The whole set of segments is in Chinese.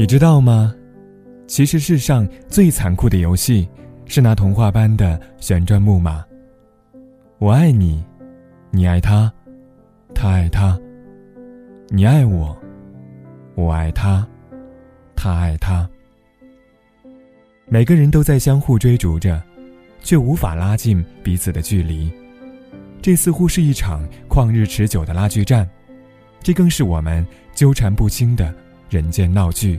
你知道吗？其实世上最残酷的游戏，是那童话般的旋转木马。我爱你，你爱他，他爱他。你爱我，我爱他，他爱他。每个人都在相互追逐着，却无法拉近彼此的距离。这似乎是一场旷日持久的拉锯战，这更是我们纠缠不清的人间闹剧。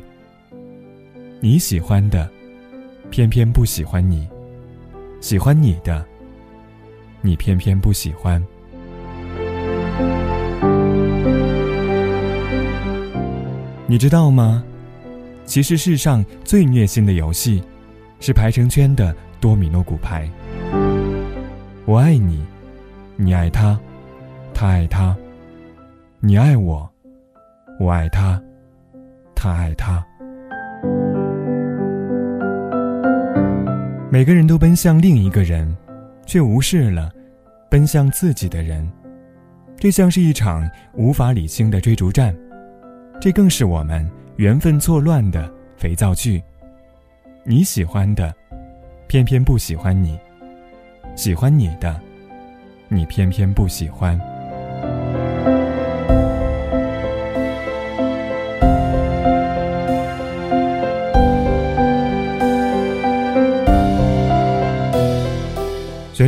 你喜欢的，偏偏不喜欢你；喜欢你的，你偏偏不喜欢。你知道吗？其实世上最虐心的游戏，是排成圈的多米诺骨牌。我爱你，你爱他，他爱他。你爱我，我爱他，他爱他。每个人都奔向另一个人，却无视了奔向自己的人。这像是一场无法理清的追逐战。这更是我们缘分错乱的肥皂剧。你喜欢的，偏偏不喜欢你；喜欢你的，你偏偏不喜欢。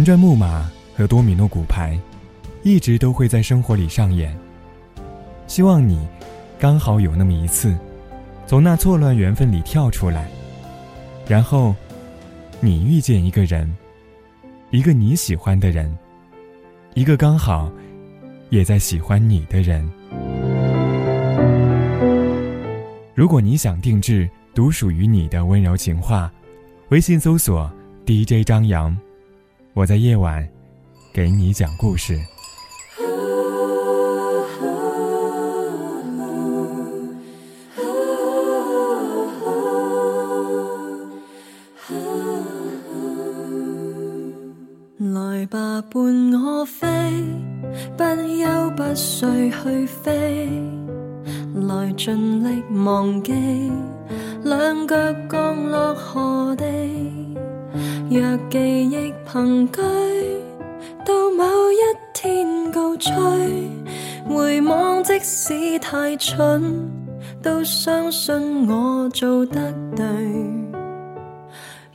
旋转木马和多米诺骨牌，一直都会在生活里上演。希望你。刚好有那么一次，从那错乱缘分里跳出来，然后，你遇见一个人，一个你喜欢的人，一个刚好也在喜欢你的人。如果你想定制独属于你的温柔情话，微信搜索 DJ 张扬，我在夜晚给你讲故事。来吧伴我飞，不休不睡去飞，来尽力忘记，两脚降落何地？若记忆凭据，到某一天告吹，回望即使太蠢，都相信我做得对。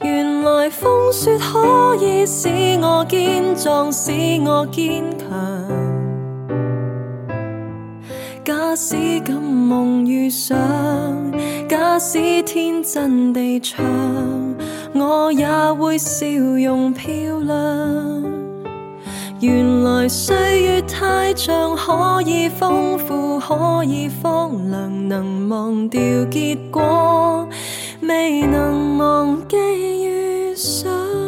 原来风雪可以使我坚壮，使我坚强。假使敢梦遇上，假使天真地唱，我也会笑容漂亮。原来岁月太长，可以丰富，可以荒凉，能忘掉结果。未能忘记遇上。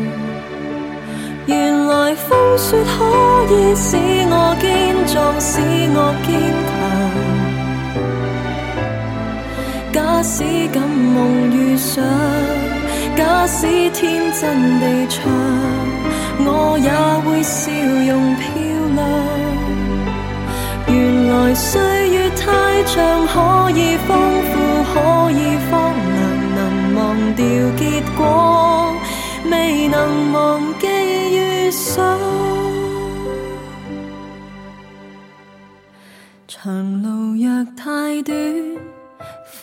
原来风雪可以使我坚壮，使我坚强。假使敢梦遇上，假使天真地唱，我也会笑容漂亮。原来岁月太长，可以丰富，可以荒凉，能忘掉结果，未能忘记。长路若太短，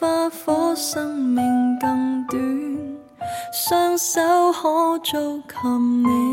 花火生命更短，双手可做琴你。